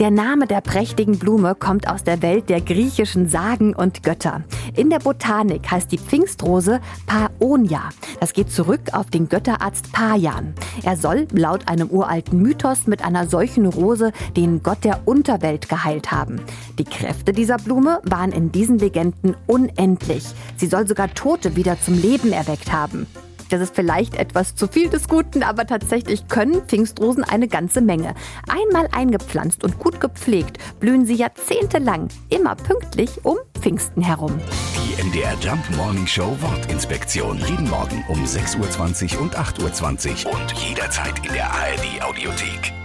Der Name der prächtigen Blume kommt aus der Welt der griechischen Sagen und Götter. In der Botanik heißt die Pfingstrose Paonia. Das geht zurück auf den Götterarzt Pajan. Er soll laut einem uralten Mythos mit einer solchen Rose den Gott der Unterwelt geheilt haben. Die Kräfte dieser Blume waren in diesen Legenden unendlich. Sie soll sogar Tote wieder zum Leben erweckt haben. Das ist vielleicht etwas zu viel des Guten, aber tatsächlich können Pfingstrosen eine ganze Menge. Einmal eingepflanzt und gut gepflegt, blühen sie jahrzehntelang, immer pünktlich um Pfingsten herum. Die MDR Jump Morning Show Wortinspektion. Jeden Morgen um 6.20 Uhr und 8.20 Uhr und jederzeit in der ARD Audiothek.